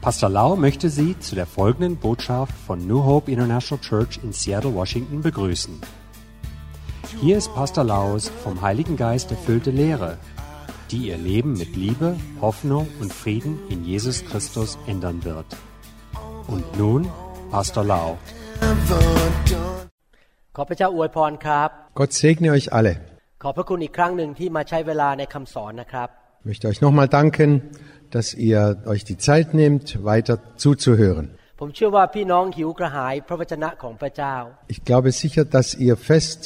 Pastor Lau möchte Sie zu der folgenden Botschaft von New Hope International Church in Seattle, Washington begrüßen. Hier ist Pastor Laus vom Heiligen Geist erfüllte Lehre, die Ihr Leben mit Liebe, Hoffnung und Frieden in Jesus Christus ändern wird. Und nun Pastor Lau. Gott segne euch alle. Ich möchte euch nochmal danken dass ihr euch die Zeit nehmt, weiter zuzuhören. ผมเชื่อว่าพี่น้องหิวกระหายพระวจนะของพระเจ้า Ich glaube sicher, dass ihr fest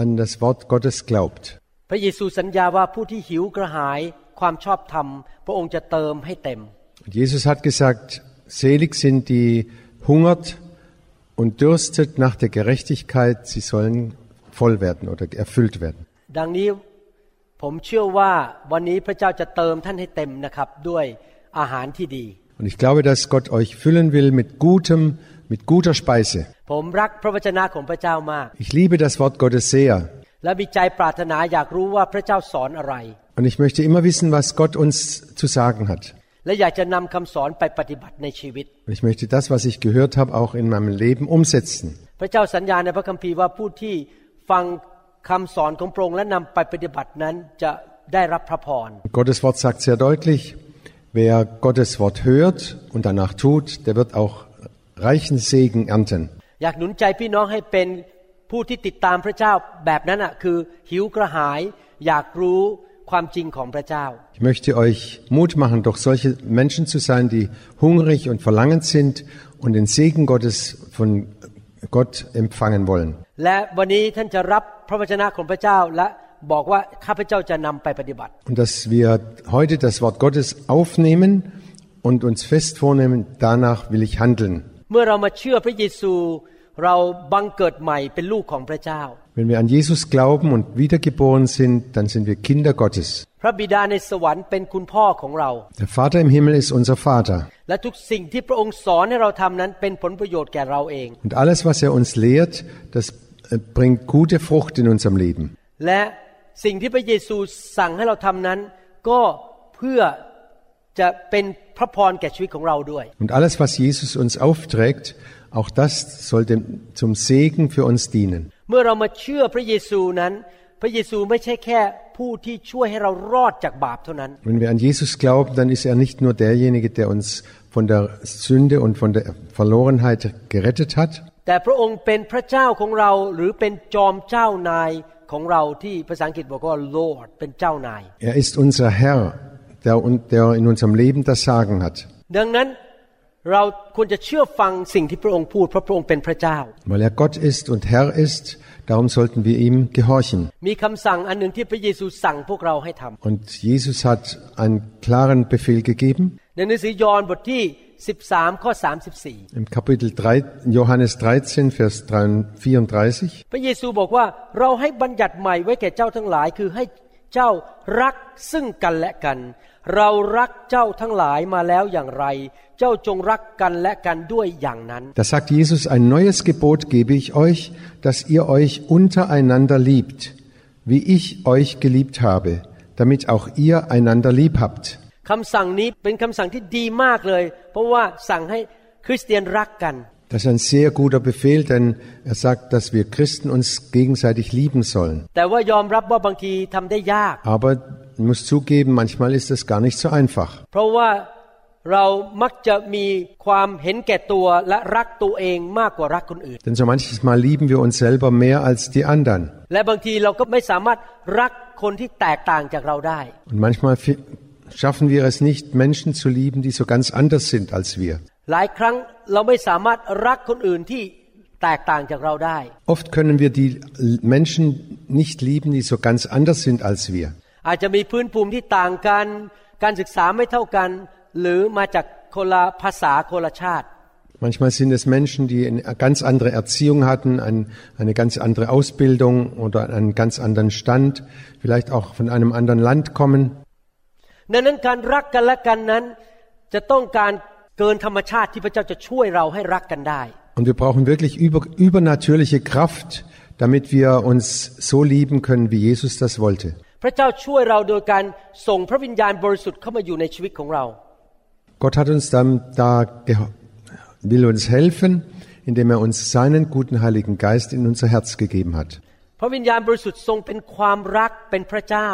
an das Wort Gottes glaubt. พระเยซูสัญญาว่าผู้ที่หิวกระหายความชอบธรรม พระองค์จะเติมให้เต็ม Und Jesus hat gesagt, selig sind die hungert und dürstet nach der Gerechtigkeit, sie sollen voll werden oder erfüllt werden. ดังนี้ ผมเชื่อว่าวันนี้พระเจ้าจะเติมท่านให้เต็มนะครับด้วยอาหารที่ดี Und ich glaube, dass Gott euch füllen will mit gutem, mit guter Speise. ผมรักพระวจนะของพระเจ้ามาก Ich liebe das Wort Gottes sehr. และมีใจปรารถนาอยากรู้ว่าพระเจ้าสอนอะไร Und ich möchte immer wissen, was Gott uns zu sagen hat. และอยากจะนำคำสอนไปปฏิบัติในชีวิต Und ich möchte das, was ich gehört habe, auch in meinem Leben umsetzen. พระเจ้าสัญญาในพระคัมภีร์ว่าผู้ที่ฟัง คำสอนของพระองค์และนำไปปฏิบัตินั้นจะได้รับพระพร Gottes Wort sagt sehr deutlich, wer Gottes Wort hört und danach tut, der wird auch reichen Segen ernten. อยากหนุนใจพี่น้องให้เป็นผู้ที่ติดตามพระเจ้าแบบนั้นอ่ะคือหิวกระหาย อยากรู้ความจริงของพระเจ้า Ich möchte euch Mut machen, doch solche Menschen zu sein, die hungrig und verlangend sind und den Segen Gottes von Gott empfangen wollen. และวันนี้ท่านจะรับพระวจนะของพระเจ้าและบอกว่าข้าพเจ้าจะนำไปปฏิบัติ Und dass wir heute das Wort Gottes aufnehmen und uns fest vornehmen, danach will ich handeln. เมื่อเรามาเชื่อพระเยซู เราบังเกิดใหม่เป็นลูกของพระเจ้า Wenn wir an Jesus glauben und wiedergeboren sind, dann sind wir Kinder Gottes. พระบิดาในสวรรค์เป็นคุณพ่อของเรา Der Vater im Himmel ist unser Vater. และทุกสิ่งที่พระองค์สอนให้เราทำนั้นเป็นผลประโยชน์แก่เราเอง Und alles, was er uns lehrt, das äh, bringt gute Frucht in unserem Leben. และสิ่งที่พระเยซูสั่งให้เราทำนั้น ก็เพื่อจะเป็นพระพรแก่ชีวิตของเราด้วย Und alles, was Jesus uns aufträgt, auch das soll dem, zum Segen für uns dienen. เมื่อเรามาเชื่อพระเยซูนั้น พระเยซูไม่ใช่แค่ผู้ที่ช่วยให้เรารอดจากบาปเท่านั้น Wenn wir an Jesus glauben, dann ist er nicht nur derjenige, der uns von der Sünde und von der Verlorenheit gerettet hat, แต่พระองค์เป็นพระเจ้าของเราหรือเป็นจอมเจ้านายของเราที่ภาษาอังกฤษบอกว่า Lord เป็นเจ้านาย er ist unser Herr, der, der in unserem Leben das Sagen hat. ดังนั้น เราควรจะเชื่อฟังสิ่งที่พระองค์พูดเพราะพระองค์เป็นพระเจ้า Weil er Gott ist und Herr ist, darum sollten wir ihm gehorchen. มีคำสั่งอันหนึ่งที่พระเยซูสั่งพวกเราให้ทำ Und Jesus hat einen klaren Befehl gegeben. ในหนังสือยอห์นบทที่13ข้อ34 Im Kapitel 3, Johannes 13, Vers 34. พระเยซูบอกว่าเราให้บัญญัติใหม่ไว้แก่เจ้าทั้งหลายคือให้เจ้ารักซึ่งกันและกัน เรารักเจ้าทั้งหลายมาแล้วอย่างไร เจ้าจงรักกันและกันด้วยอย่างนั้น Da sagt Jesus, ein neues Gebot gebe ich euch, dass ihr euch untereinander liebt, wie ich euch geliebt habe, damit auch ihr einander lieb habt. คำสั่งนี้เป็นคำสั่งที่ดีมากเลย เพราะว่าสั่งให้คริสเตียนรักกัน Das ist ein sehr guter Befehl, denn er sagt, dass wir Christen uns gegenseitig lieben sollen. แต่ว่ายอมรับว่าบางทีทำได้ยาก Aber ich muss zugeben, manchmal ist es gar nicht so einfach. Denn so manches Mal lieben wir uns selber mehr als die anderen. และบางทีเราก็ไม่สามารถรักคนที่แตกต่างจากเราได้ Und manchmal fi- schaffen wir es nicht, Menschen zu lieben, die so ganz anders sind als wir. หลายครั้งเราไม่สามารถรักคนอื่นที่แตกต่างจากเราได้ Oft können wir die Menschen nicht lieben, die so ganz anders sind als wir. อาจจะมีพื้นภูมิที่ต่างกัน การศึกษาไม่เท่ากัน หรือมาจากคนละภาษาคนละชาติ Manchmal sind es Menschen, die eine ganz andere Erziehung hatten, ein, eine ganz andere Ausbildung oder einen ganz anderen Stand, vielleicht auch von einem anderen Land kommen. ดังนั้นการรักกันและกันนั้น จะต้องการเกินธรรมชาติที่พระเจ้าจะช่วยเราให้รักกันได้ Und wir brauchen wirklich über, übernatürliche Kraft, damit wir uns so lieben können, wie Jesus das wollte. พระเจ้าช่วยเราโดยการส่งพระวิญญาณบริสุทธิ์เข้ามาอยู่ในชีวิตของเรา Gott hat uns dann da geho- will uns helfen, indem er uns seinen guten Heiligen Geist in unser Herz gegeben hat. พระวิญญาณบริสุทธิ์ทรงเป็นความรักเป็นพระเจ้า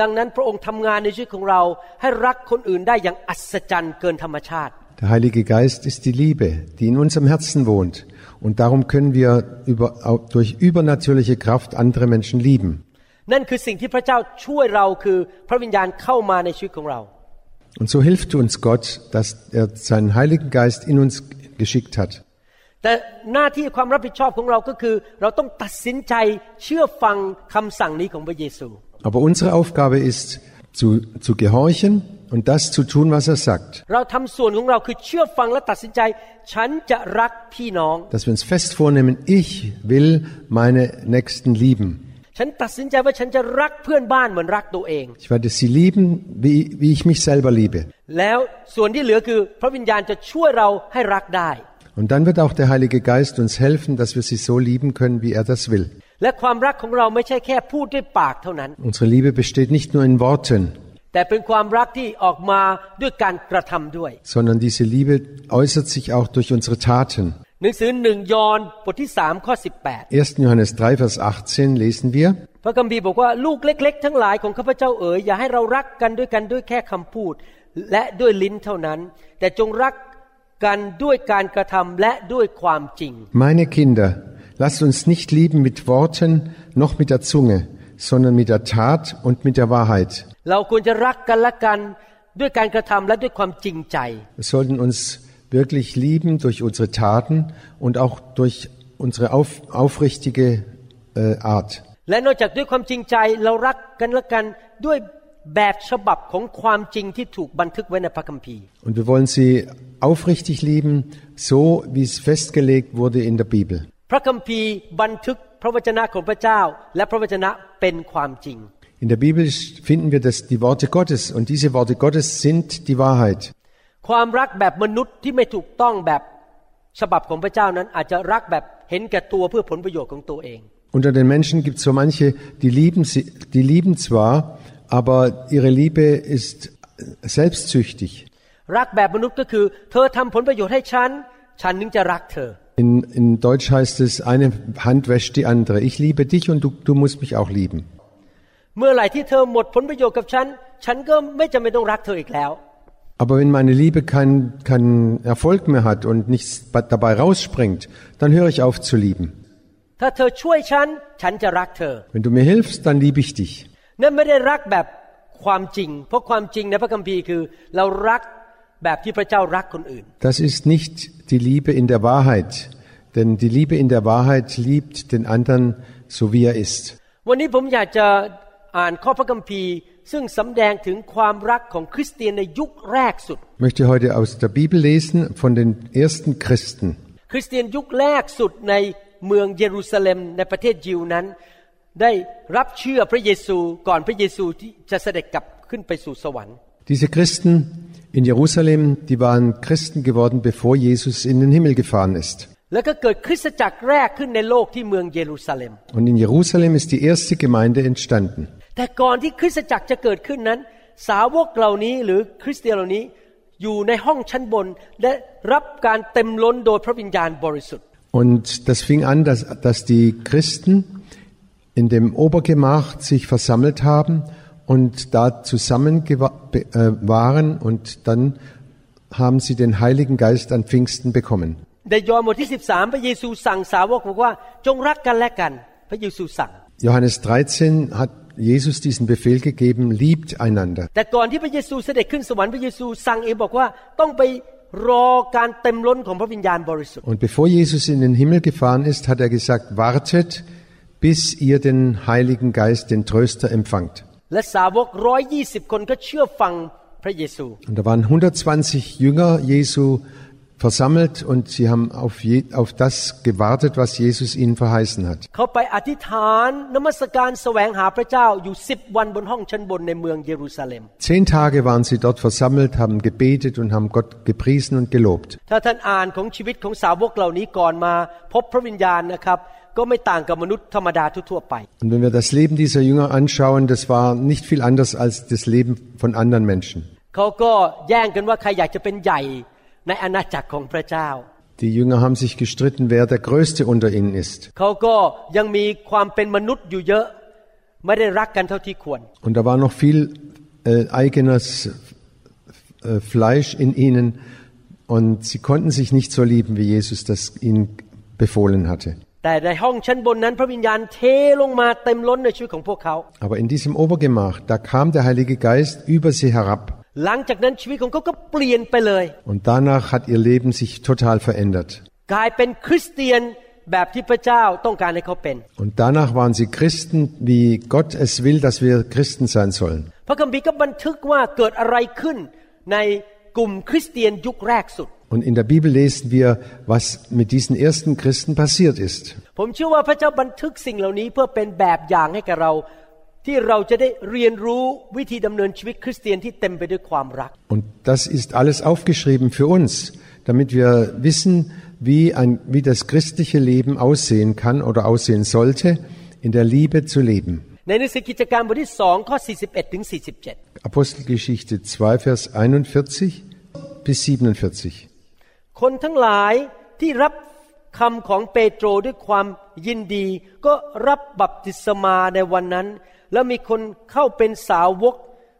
ดังนั้นพระองค์ทำงานในชีวิตของเรา ให้รักคนอื่นได้อย่างอัศจรรย์เกินธรรมชาติ Der Heilige Geist ist die Liebe, die in unserem Herzen wohnt. Und darum können wir über, auch durch übernatürliche Kraft andere Menschen lieben. นั่นคือสิ่งที่พระเจ้าช่วยเราคือพระวิญญาณเข้ามาในชีวิตของเรา Und so hilft uns Gott, dass er seinen Heiligen Geist in uns geschickt hat. แต่หน้าที่ความรับผิดชอบของเราก็คือ เราต้องตัดสินใจเชื่อฟังคำสั่งนี้ของพระเยซู Aber unsere Aufgabe ist, zu, zu gehorchen und das zu tun, was er sagt. เราทำส่วนของเราคือเชื่อฟังและตัดสินใจ ฉันจะรักพี่น้อง Dass wir uns fest vornehmen, ich will meine Nächsten lieben. ฉันตัดสินใจว่าฉันจะรักเพื่อนบ้านเหมือนรักตัวเอง Ich werde sie lieben, wie, wie ich mich selber liebe. แล้วส่วนที่เหลือคือพระวิญญาณจะช่วยเราให้รักได้ Und dann wird auch der Heilige Geist uns helfen, dass wir sie so lieben können, wie er das will. และความรักของเราไม่ใช่แค่พูดด้วยปากเท่านั้น Unsere Liebe besteht nicht nur in Worten, แต่เป็นความรักที่ออกมาด้วยการกระทำด้วย sondern diese Liebe äußert sich auch durch unsere Taten. หนังสือหนึ่งยอห์นบทที่สามข้อสิบแปด 1. Johannes 3, Vers 18 lesen wir, พระคัมภีร์บอกว่าลูกเล็ก ๆ ทั้งหลายของข้าพเจ้าเอ๋ยอย่าให้เรารักกันด้วยกันด้วยแค่คำพูด และด้วยลิ้นเท่านั้น แต่จงรักกันด้วยการกระทำและด้วยความจริง Meine Kinder, lasst uns nicht lieben mit Worten noch mit der Zunge, sondern mit der Tat und mit der Wahrheit. เราควรจะรักกันและกันด้วยการกระทำและด้วยความจริงใจ Wir sollten uns wirklich lieben durch unsere Taten und auch durch unsere auf, aufrichtige äh, Art. และนอกจากด้วยความจริงใจเรารักกันและกันด้วยแบบฉบับของความจริงที่ถูกบันทึกไว้ในพระคัมภีร์ Und wir wollen sie aufrichtig lieben, so wie es festgelegt wurde in der Bibel. พระคัมภีร์บันทึกพระวจนะของพระเจ้า และพระวจนะเป็นความจริง In der Bibel finden wir das, die Worte Gottes und diese Worte Gottes sind die Wahrheit. ความรักแบบมนุษย์ที่ไม่ถูกต้องแบบฉบับของพระเจ้านั้น อาจจะรักแบบเห็นแก่ตัวเพื่อผลประโยชน์ของตัวเอง Unter den Menschen gibt es so manche, die lieben, sie, die lieben zwar, aber ihre Liebe ist selbstsüchtig. รักแบบมนุษย์ก็คือ เธอทำผลประโยชน์ให้ฉัน ฉันนึงจะรักเธอ In, in Deutsch heißt es, eine Hand wäscht die andere. Ich liebe dich und du, du musst mich auch lieben. Aber wenn meine Liebe keinen keinen Erfolg mehr hat und nichts ba- dabei rausspringt, dann höre ich auf zu lieben. ถ้าเธอช่วยฉัน ฉันจะรักเธอ Wenn du mir hilfst, dann liebe ich dich. นั่นไม่ได้รักแบบความจริง เพราะความจริงในพระคัมภีร์คือ เรารักแบบที่พระเจ้ารักคนอื่น Das ist nicht die Liebe in der Wahrheit, denn die Liebe in der Wahrheit liebt den anderen so wie er ist. วันนี้ผมอยากจะอ่านข้อพระคัมภีร์ ซึ่งสำแดงถึงความรักของคริสเตียนในยุคแรกสุด Ich möchte heute aus der Bibel lesen von den ersten Christen. คริสเตียนยุคแรกสุดในเมืองเยรูซาเล็มในประเทศยิวนั้น ได้รับเชื่อพระเยซูก่อนพระเยซูที่จะเสด็จกลับขึ้นไปสู่สวรรค์ Diese Christen in Jerusalem, die waren Christen geworden, bevor Jesus in den Himmel gefahren ist. แล้วก็เกิดคริสตจักรแรกขึ้นในโลกที่เมืองเยรูซาเล็ม Und in Jerusalem ist die erste Gemeinde entstanden. แต่ก่อนที่คริสตจักรจะเกิดขึ้นนั้น สาวกเหล่านี้หรือคริสเตียนเหล่านี้อยู่ในห้องชั้นบนและรับการเต็มล้นโดยพระวิญญาณบริสุทธิ์ Und das fing an, dass, dass die Christen in dem Obergemach sich versammelt haben und da zusammen gewa- be- äh, waren und dann haben sie den Heiligen Geist an Pfingsten bekommen. ในยอห์นบทที่ 13 พระเยซูสั่งสาวกบอกว่าจงรักกันและกัน พระเยซูสั่ง Johannes 13 hat Jesus diesen Befehl gegeben, liebt einander. แต่ก่อนที่พระเยซูเสด็จขึ้นสวรรค์พระเยซูสั่งเองบอกว่าต้องไปรอการเต็มล้นของพระวิญญาณบริสุทธิ์ Und bevor Jesus in den Himmel gefahren ist, hat er gesagt, wartet, bis ihr den Heiligen Geist, den Tröster empfangt. และสาวกร้อยยี่สิบคนก็เชื่อฟังพระเยซู Und da waren 120 Jünger Jesu versammelt und sie haben auf, je, auf das gewartet, was Jesus ihnen verheißen hat. เขาไปอธิษฐานนมัสการแสวงหาพระเจ้าอยู่สิบวันบนห้องชั้นบนในเมืองเยรูซาเล็ม Zehn Tage waren sie dort versammelt, haben gebetet und haben Gott gepriesen und gelobt. ถ้าท่านอ่านของชีวิตของสาวกเหล่านี้ก่อนมาพบพระวิญญาณนะครับ ก็ไม่ต่างกับมนุษย์ธรรมดาทั่วๆไป Und wenn wir das Leben dieser Jünger anschauen, das war nicht viel anders als das Leben von anderen Menschen. เขาก็แย่งกันว่าใครอยากจะเป็นใหญ่ ในอาณาจักรของพระเจ้า Die Jünger haben sich gestritten, wer der Größte unter ihnen ist. เขาก็ยังมีความเป็นมนุษย์อยู่เยอะ ไม่ได้รักกันเท่าที่ควร Und da war noch viel äh, eigenes äh, Fleisch in ihnen und sie konnten sich nicht so lieben, wie Jesus das ihnen befohlen hatte. แต่ในห้องชั้นบนนั้นพระวิญญาณเทลงมาเต็มล้นในชีวิตของพวกเขา Aber in diesem Obergemach, da kam der Heilige Geist über sie herab หลังจากนั้นชีวิตของเขาก็เปลี่ยนไปเลย und danach hat ihr Leben sich total verändert. กลายเป็นคริสเตียนแบบที่พระเจ้าต้องการให้เขาเป็น Und danach waren sie Christen, wie Gott es will, dass wir Christen sein sollen. พระคัมภีร์ก็บันทึกว่าเกิดอะไรขึ้นในกลุ่มคริสเตียนยุคแรกสุด Und in der Bibel lesen wir, was mit diesen ersten Christen passiert ist. ผมเชื่อว่าพระเจ้าบันทึกสิ่งเหล่านี้เพื่อเป็นแบบอย่างให้กับเรา ที่เราจะได้เรียนรู้วิธีดำเนินชีวิตคริสเตียนที่เต็มไปด้วยความรัก Und das ist alles aufgeschrieben für uns, damit wir wissen, wie, ein, wie das christliche Leben aussehen kann oder aussehen sollte, in der Liebe zu leben. ในหนังสือกิจการบทที่สองข้อ 41 ถึง 47 Apostelgeschichte 2, Vers 41 bis 47. คนทั้งหลายที่รับคำของเปโตรด้วยความยินดี ก็รับบัพติศมาในวันนั้น แล้วมีคนเข้าเป็นสาวก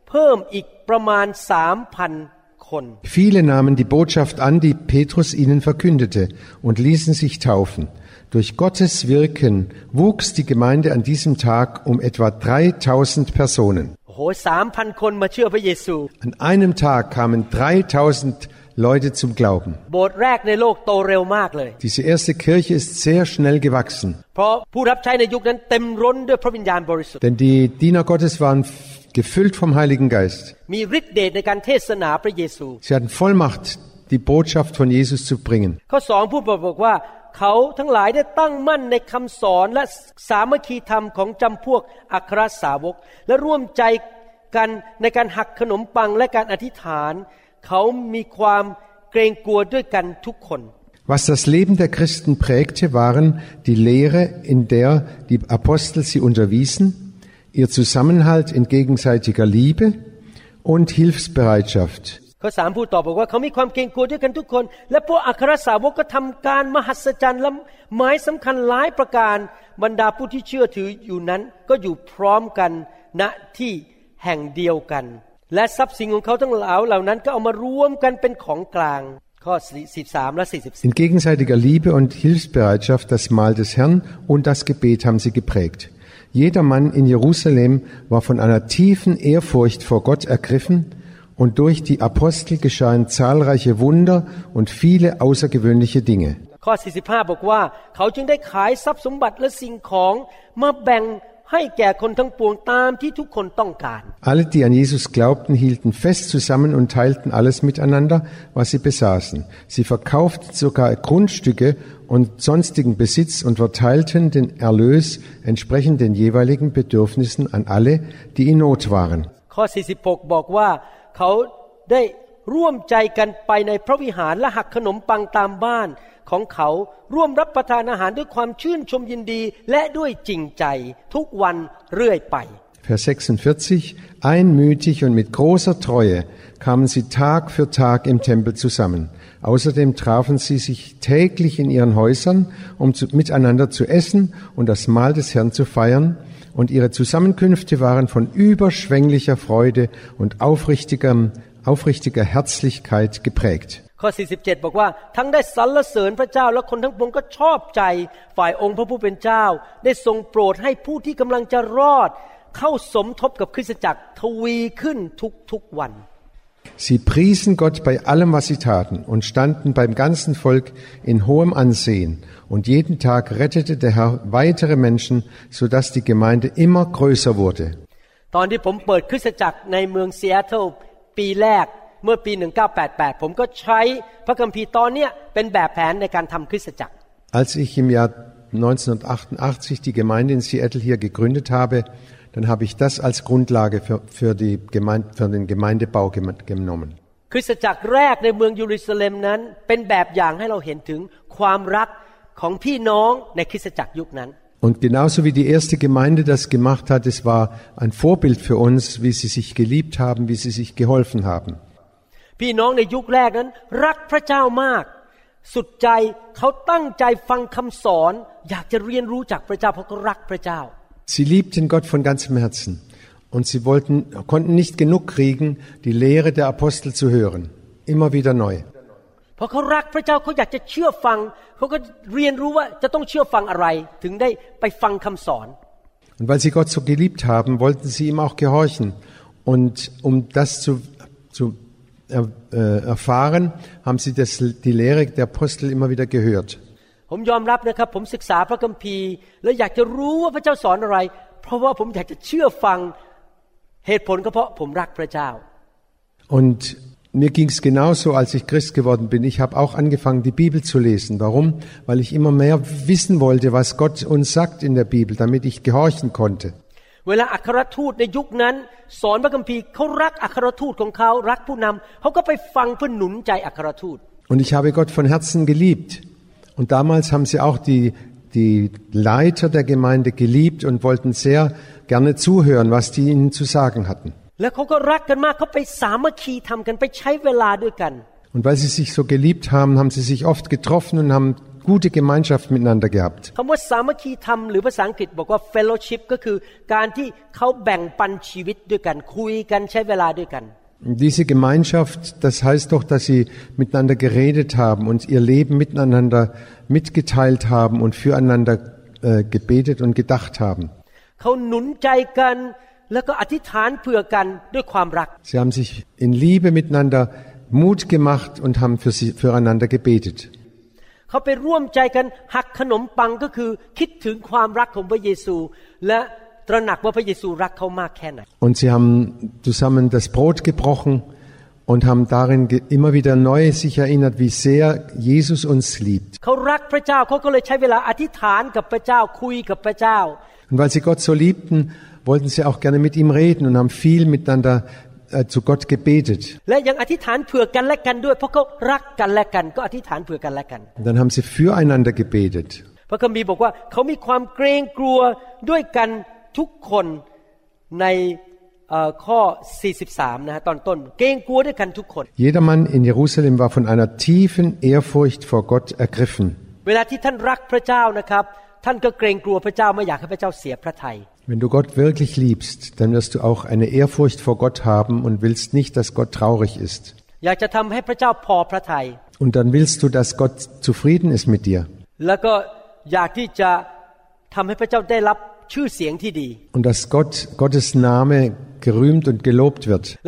เพิ่มอีกประมาณสามพันคน Viele nahmen die Botschaft an, die Petrus ihnen verkündete, und ließen sich taufen. Durch Gottes Wirken wuchs die Gemeinde an diesem Tag um etwa 3000 Personen. โอ้โหสามพันคนมาเชื่อพระเยซู An einem Tag kamen 3000 Leute zum Glauben. โบสถ์แรกในโลกโตเร็วมากเลย Diese erste Kirche ist sehr schnell gewachsen, เพราะผู้รับใช้ในยุคนั้นเต็มร้นด้วยพระวิญญาณบริสุทธิ์ denn die Diener Gottes waren f- gefüllt vom Heiligen Geist. มีฤทธิ์เดชในการเทศนาพระเยซู Sie hatten Vollmacht, die Botschaft von Jesus zu bringen. ข้อสองผู้บอกว่า เขาทั้งหลายได้ตั้งมั่นในคำสอนและสามัคคีธรรมของจำพวกอัครสาวก และร่วมใจกันในการหักขนมปังและการอธิษฐาน เขามีความเกรงกลัวด้วยกันทุกคน Was das Leben der Christen prägte, waren die Lehre, in der die Apostel sie unterwiesen, ihr Zusammenhalt in gegenseitiger Liebe und Hilfsbereitschaft. ข้อสามพูดต่อบอกว่าเขามีความเกรงกลัวด้วยกันทุกคน และพวกอัครสาวกก็ทำการมหัศจรรย์และหมายสำคัญหลายประการบรรดาผู้ที่เชื่อถืออยู่นั้นก็อยู่พร้อมกันณที่แห่งเดียวกัน และทรัพย์สินของเขาทั้งหลายเหล่านั้นก็เอามารวมกันเป็นของกลาง ข้อ43และ44 In gegenseitiger Liebe und Hilfsbereitschaft das Mahl des Herrn und das Gebet haben sie geprägt. Jeder Mann in Jerusalem war von einer tiefen Ehrfurcht vor Gott ergriffen und durch die Apostel geschahen zahlreiche Wunder und viele außergewöhnliche Dinge. ข้อ 45 บอกว่า เขาจึงได้ขายทรัพย์สมบัติและสิ่งของมาแบ่ง ให้แก่คนทั้งปวงตามที่ทุกคนต้องการ Alle, die an Jesus glaubten, hielten fest zusammen und teilten alles miteinander, was sie besaßen. Sie verkauften sogar Grundstücke und sonstigen Besitz und verteilten den Erlös entsprechend den jeweiligen Bedürfnissen an alle, die in Not waren. ข้อ 46 บอกว่า เขาได้ร่วมใจกันไปในพระวิหารและหักขนมปังตามบ้าน ของเขาร่วมรับประทานอาหารด้วยความชื่นชมยินดี และด้วยจริงใจ ทุกวันเรื่อยไป Vers 46. Einmütig und mit großer Treue kamen sie Tag für Tag im Tempel zusammen. Außerdem trafen sie sich täglich in ihren Häusern, um zu, miteinander zu essen und das Mahl des Herrn zu feiern. Und ihre Zusammenkünfte waren von überschwänglicher Freude und aufrichtiger, aufrichtiger Herzlichkeit geprägt. ข้อ 47 บอกว่า ทั้งได้สรรเสริญพระเจ้า และคนทั้งปวงก็ชอบใจฝ่ายองค์พระผู้เป็นเจ้า ได้ทรงโปรดให้ผู้ที่กำลังจะรอด เข้าสมทบกับคริสตจักรทวีขึ้นทุกๆวัน Sie priesen Gott bei allem, was sie taten, und standen beim ganzen Volk in hohem Ansehen. Und jeden Tag rettete der Herr weitere Menschen, so dass die Gemeinde immer größer wurde. ตอนที่ผมเปิดคริสตจักรในเมืองซีแอตเทิลปีแรก เมื่อปี 1988 ผมก็ใช้พระคัมภีร์ตอนเนี้ยเป็นแบบแผนในการทำคริสตจักร Als ich im Jahr 1988 die Gemeinde in Seattle hier gegründet habe, dann habe ich das als Grundlage für, für, die Gemeinde, für den Gemeindebau gem- genommen. คริสตจักรแรกในเมืองเยรูซาเล็มนั้น เป็นแบบอย่างให้เราเห็นถึงความรักของพี่น้องในคริสตจักรยุคนั้น Und genauso wie die erste Gemeinde das gemacht hat, es war ein Vorbild für uns, wie sie sich geliebt haben, wie sie sich geholfen haben. พี่น้องในยุคแรกนั้น รักพระเจ้ามาก สุดใจเขาตั้งใจฟังคำสอน อยากจะเรียนรู้จากพระเจ้าเพราะเขารักพระเจ้า Sie liebten Gott von ganzem Herzen und sie wollten, konnten nicht genug kriegen, die Lehre der Apostel zu hören. Immer wieder neu. เพราะเขารักพระเจ้าเขาอยากจะเชื่อฟังเขาก็เรียนรู้ว่าจะต้องเชื่อฟังอะไร ถึงได้ไปฟังคำสอน Und weil sie Gott so geliebt haben, wollten sie ihm auch gehorchen. Und um das zu, zu er, äh, erfahren, haben sie das, die Lehre der Apostel immer wieder gehört. ผมยอมรับนะครับ ผมศึกษาพระคัมภีร์ แล้วอยากจะรู้ว่าพระเจ้าสอนอะไร เพราะว่าผมอยากจะเชื่อฟังเหตุผลก็เพราะผมรักพระเจ้า Und mir ging es genauso, als ich Christ geworden bin. Ich habe auch angefangen, die Bibel zu lesen. Warum? Weil ich immer mehr wissen wollte, was Gott uns sagt in der Bibel, damit ich gehorchen konnte. เวลาอัครทูตในยุคนั้น สอนพระคัมภีร์เขารักอัครทูตของเขารักผู้นำเขาก็ไปฟังเพื่อหนุนใจอัครทูต Und ich habe Gott von Herzen geliebt. Und damals haben sie auch die, die Leiter der Gemeinde geliebt und wollten sehr gerne zuhören, was die ihnen zu sagen hatten. แล้วเขาก็รักกันมากเขาไปสามัคคีทำกันไปใช้เวลาด้วยกัน Und weil sie sich so geliebt haben, haben sie sich oft getroffen und haben gute Gemeinschaft miteinander gehabt. คำว่าสามัคคีทำหรือภาษาอังกฤษบอกว่า fellowship ก็คือการที่เขาแบ่งปันชีวิตด้วยกัน คุยกันใช้เวลาด้วยกัน Und Diese Gemeinschaft, das heißt doch, dass sie miteinander geredet haben und ihr Leben miteinander mitgeteilt haben und füreinander äh, gebetet und gedacht haben. เขาหนุนใจกัน แล้วก็อธิษฐานเผื่อกันด้วยความรัก Sie haben sich in Liebe miteinander Mut gemacht und haben für sie, füreinander gebetet. เขาไปร่วมใจกันหักขนมปังก็คือคิดถึงความรักของพระเยซู และตระหนักว่าพระเยซูรักเขามากแค่ไหน Und sie haben zusammen das Brot gebrochen und haben darin ge- immer wieder neu sich erinnert, wie sehr Jesus uns liebt. เขารักพระเจ้าเขาก็เลยใช้เวลาอธิษฐานกับพระเจ้าคุยกับพระเจ้า Und weil sie Gott so liebten, wollten sie auch gerne mit ihm reden und haben viel miteinander äh, zu Gott gebetet. และยังอธิษฐานเผื่อกันและกันด้วย เพราะเขารักกันและกัน ก็อธิษฐานเผื่อกันและกัน Und dann haben sie füreinander gebetet. พระคัมภีร์บอกว่าเขามีความเกรงกลัวด้วยกันทุกคนในเอ่อข้อ 43 นะฮะตอนต้น เกรงกลัวด้วยกันทุกคน Jedermann in Jerusalem war von einer tiefen Ehrfurcht vor Gott ergriffen. เวลาที่ท่านรักพระเจ้านะครับ ท่านก็เกรงกลัวพระเจ้าไม่อยากให้พระเจ้าเสียพระทัย wenn du Gott wirklich liebst, dann wirst du auch eine Ehrfurcht vor Gott haben und willst nicht, dass Gott traurig ist. Und dann willst du, dass Gott zufrieden ist mit dir. Und dass Gott, Gottes Name gerühmt und gelobt wird.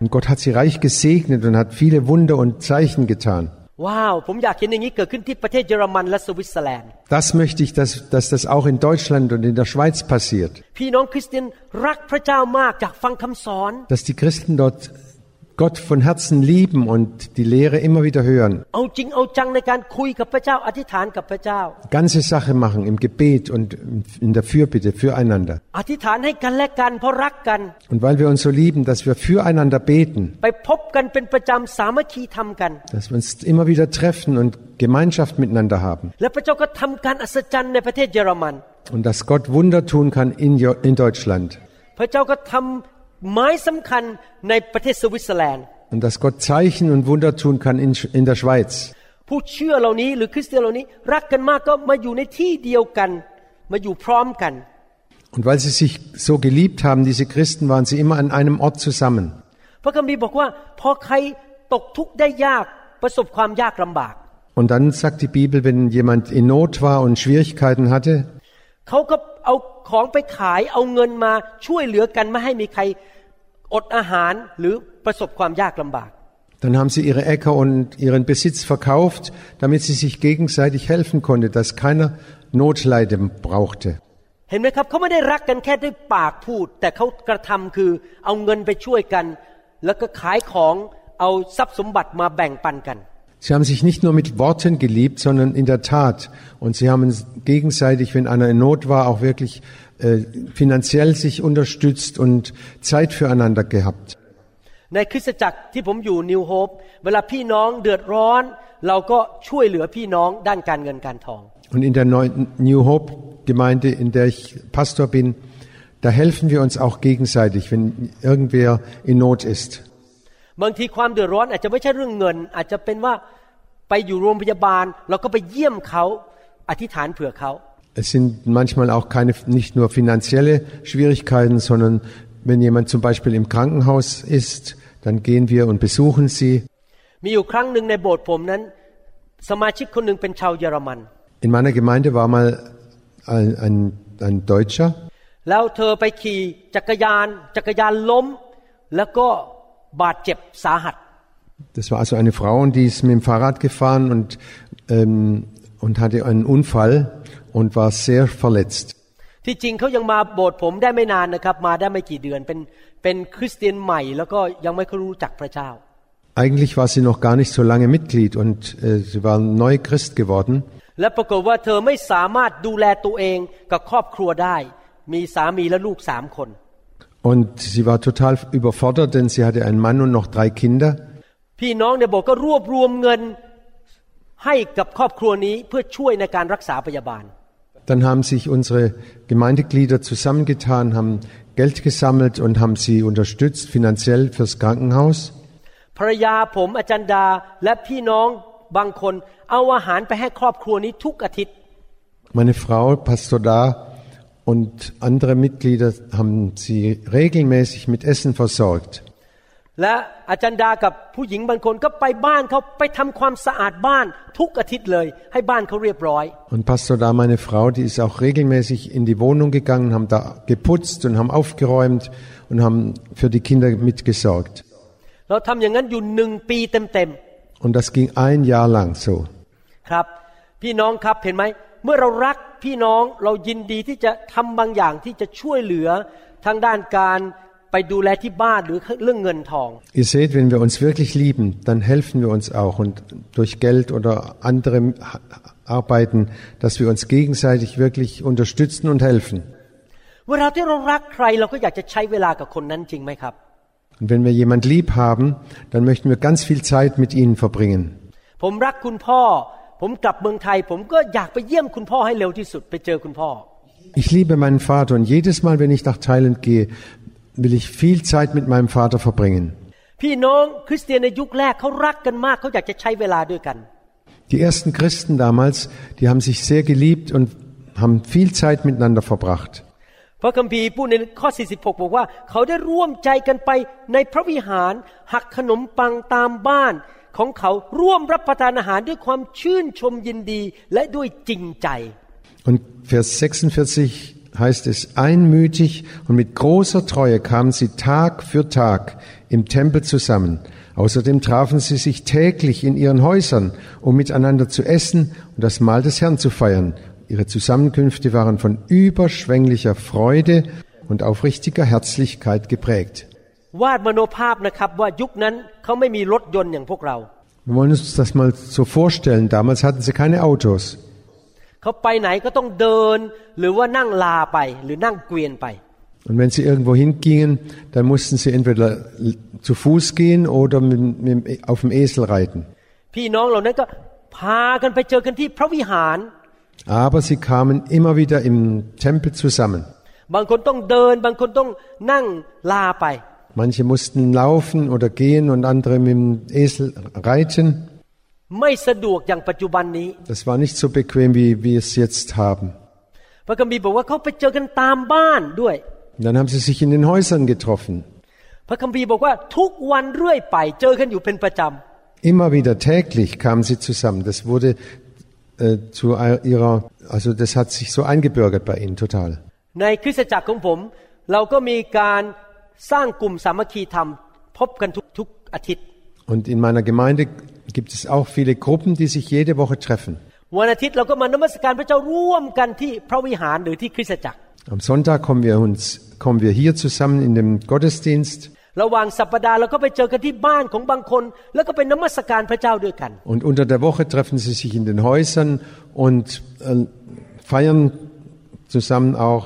Und Gott hat sie reich gesegnet und hat viele Wunder und Zeichen getan. Wow, Das möchte ich, dass, dass das auch in Deutschland und in der Schweiz passiert. Dass die Christen dort Gott von Herzen lieben und die Lehre immer wieder hören. เอาจริงเอาจังในการคุยกับพระเจ้าอธิษฐานกับพระเจ้า Ganze Sache machen im Gebet und in der Fürbitte füreinander. อธิษฐานให้กันและกันเพราะรักกัน Und weil wir uns so lieben, dass wir füreinander beten, ไปพบกันเป็นประจำสามัคคีทำกัน dass wir uns immer wieder treffen und Gemeinschaft miteinander haben. และพระเจ้าก็ทำการอัศจรรย์ในประเทศเยอรมัน Und dass Gott Wunder tun kann in, Jo- in Deutschland. พระเจ้าก็ทำ ไม้สำคัญในประเทศสวิตเซอร์แลนด์ Und dass Gott Zeichen und Wunder tun kann in, Sch- in der Schweiz. ผู้เชื่อเหล่านี้หรือคริสเตียนเหล่านี้รักกันมากก็มาอยู่ในที่เดียวกัน มาอยู่พร้อมกัน Und weil sie sich so geliebt haben, diese Christen, waren sie immer an einem Ort zusammen. พระคัมภีร์บอกว่าพอใครตกทุกข์ได้ยากประสบความยากลำบาก Und dann sagt die Bibel, wenn jemand in Not war und Schwierigkeiten hatte, เขาก็เอาของไปขายเอาเงินมาช่วยเหลือกันไม่ให้มีใครอดอาหารหรือประสบความยากลำบาก dann haben sie ihre Äcker und ihren Besitz verkauft, damit sie sich gegenseitig helfen konnte, dass keiner Notleiden brauchte. เห็นไหมครับเขาไม่ได้รักกันแค่ด้วยปากพูด แต่เขากระทำคือเอาเงินไปช่วยกัน แล้วก็ขายของเอาทรัพย์สมบัติมาแบ่งปันกัน Sie haben sich nicht nur mit Worten geliebt, sondern in der Tat. Und sie haben gegenseitig, wenn einer in Not war, auch wirklich äh, finanziell sich unterstützt und Zeit füreinander gehabt. ในคริสตจักรที่ผมอยู่นิวโฮปเวลาพี่น้องเดือดร้อน เราก็ช่วยเหลือพี่น้องด้านการเงินการทอง Und in der neuen New Hope Gemeinde, in der ich Pastor bin, da helfen wir uns auch gegenseitig, wenn irgendwer in Not ist. บางทีความเดือดร้อนอาจจะไม่ใช่เรื่องเงิน อาจจะเป็นว่าไปอยู่โรงพยาบาลเราก็ไปเยี่ยมเขาอธิษฐานเผื่อเขา Es sind manchmal auch keine, nicht nur finanzielle Schwierigkeiten, sondern wenn jemand zum Beispiel im Krankenhaus ist, dann gehen wir und besuchen sie. มีอยู่ครั้งหนึ่งในโบสถ์ผมนั้นสมาชิกคนหนึ่งเป็นชาวเยอรมัน In meiner Gemeinde war mal ein, ein, ein Deutscher, แล้วเธอไปขี่จักรยานจักรยานล้มแล้วก็ บาดเจ็บสาหัส das war also eine Frau und die ist mit dem Fahrrad gefahren und, ähm, und hatte einen Unfall und war sehr verletzt. ที่จริงเขายังมาโบสถ์ผมได้ไม่นานนะครับ มาได้ไม่กี่เดือนเป็นเป็นคริสเตียนใหม่ แล้วก็ยังไม่ค่อยรู้จักพระเจ้า Eigentlich war sie noch gar nicht so lange Mitglied und äh, sie war neu Christ geworden. และปรากฏว่าเธอไม่สามารถดูแลตัวเองกับครอบครัวได้ มีสามีและลูกสามคน Und sie war total überfordert, denn sie hatte einen Mann und noch drei Kinder. พี่น้องในโบสถ์ก็รวบรวมเงินให้กับครอบครัวนี้เพื่อช่วยในการรักษาพยาบาล Dann haben sich unsere Gemeindeglieder zusammengetan, haben Geld gesammelt und haben sie unterstützt finanziell fürs Krankenhaus. ภรรยาผมอาจารย์ดาและพี่น้องบางคนเอาอาหารไปให้ครอบครัวนี้ทุกอาทิตย์ Meine Frau, Pastor Da und andere Mitglieder haben sie regelmäßig mit Essen versorgt. และอาจารย์ดากับผู้หญิงบางคนก็ไปบ้านเขาไปทำความสะอาดบ้านทุกอาทิตย์เลย ให้บ้านเขาเรียบร้อย Und Pastor Da, meine Frau, die ist auch regelmäßig in die Wohnung gegangen, haben da geputzt und haben aufgeräumt und haben für die Kinder mitgesorgt. เราทำอย่างนั้นอยู่หนึ่งปีเต็ม Und das ging ein Jahr lang so. ๆครับ พี่น้องครับเห็นไหม เมื่อเรารักพี่น้องเรายินดีที่จะทำบางอย่างที่จะช่วยเหลือทางด้านการไปดูแลที่บ้านหรือเรื่องเงินทอง Ihr seht, wenn wir uns wirklich lieben, dann helfen wir uns auch und durch Geld oder andere Arbeiten, dass wir uns gegenseitig wirklich unterstützen und helfen. เวลาที่เรารักใครเราก็อยากจะใช้เวลากับคนนั้นจริงไหมครับ Und wenn wir jemand lieb haben, dann möchten wir ganz viel Zeit mit ihnen verbringen. ผมรักคุณพ่อ ผมกลับเมืองไทย ผมก็อยากไปเยี่ยมคุณพ่อให้เร็วที่สุดไปเจอคุณพ่อ Ich liebe meinen Vater und jedes Mal, wenn ich nach Thailand gehe, will ich viel Zeit mit meinem Vater verbringen. พี่น้องคริสเตียนในยุคแรกเขารักกันมากเขาอยากจะใช้เวลาด้วยกัน Die ersten Christen damals, die haben sich sehr geliebt und haben viel Zeit miteinander verbracht. พระคัมภีร์พูดในข้อ 46 บอกว่า เขาได้ร่วมใจกันไปในพระวิหาร หักขนมปังตามบ้าน ของเขาร่วมรับประทานอาหารด้วยความชื่นชมยินดีและด้วยจริงใจ Und Vers 46 heißt es, einmütig und mit großer Treue kamen sie Tag für Tag im Tempel zusammen. Außerdem trafen sie sich täglich in ihren Häusern, um miteinander zu essen und das Mahl des Herrn zu feiern. Ihre Zusammenkünfte waren von überschwänglicher Freude und aufrichtiger Herzlichkeit geprägt. วาดมโนภาพนะครับว่ายุคนั้นเขาไม่มีรถยนต์อย่างพวกเรา Wir wollen uns das mal so vorstellen. Damals hatten sie keine Autos. เขาไปไหนก็ต้องเดินหรือว่านั่งลาไปหรือนั่งเกวียนไป Und wenn sie irgendwo hingingen, dann mussten sie entweder zu Fuß gehen oder mit, mit, auf dem Esel reiten. พี่น้องเหล่านั้นก็พากันไปเจอกันที่พระวิหาร Aber sie kamen immer wieder im Tempel zusammen. บางคนต้องเดินบางคนต้องนั่งลาไป Manche mussten laufen oder gehen und andere mit dem Esel reiten. ไม่สะดวกอย่างปัจจุบันนี้ Das war nicht so bequem, wie wir es jetzt haben. พระคัมภีร์บอกว่าเขาไปเจอกันตามบ้านด้วย Und dann haben sie sich in den Häusern getroffen. พระคัมภีร์บอกว่าทุกวันเรื่อยไป เจอกันอยู่เป็นประจ Immer wieder täglich kamen sie zusammen. Das wurde äh, zu ihrer, also das hat sich so eingebürgert bei ihnen total. ำในคริสตจักรของผม เราก็มีการ สร้างกลุ่มสามัคคีธรรมพบกันทุกทุกอาทิตย์ Und in meiner Gemeinde gibt es auch viele Gruppen, die sich jede Woche treffen. วันอาทิตย์เราก็มานมัสการพระเจ้าร่วมกันที่พระวิหารหรือที่คริสตจักร Am Sonntag kommen wir uns, kommen wir hier zusammen in dem Gottesdienst ระหว่างสัปดาห์เราก็ไปเจอกันที่บ้านของบางคน แล้วก็เป็นนมัสการพระเจ้าด้วยกัน und unter der Woche treffen sie sich in den Häusern und äh, feiern zusammen auch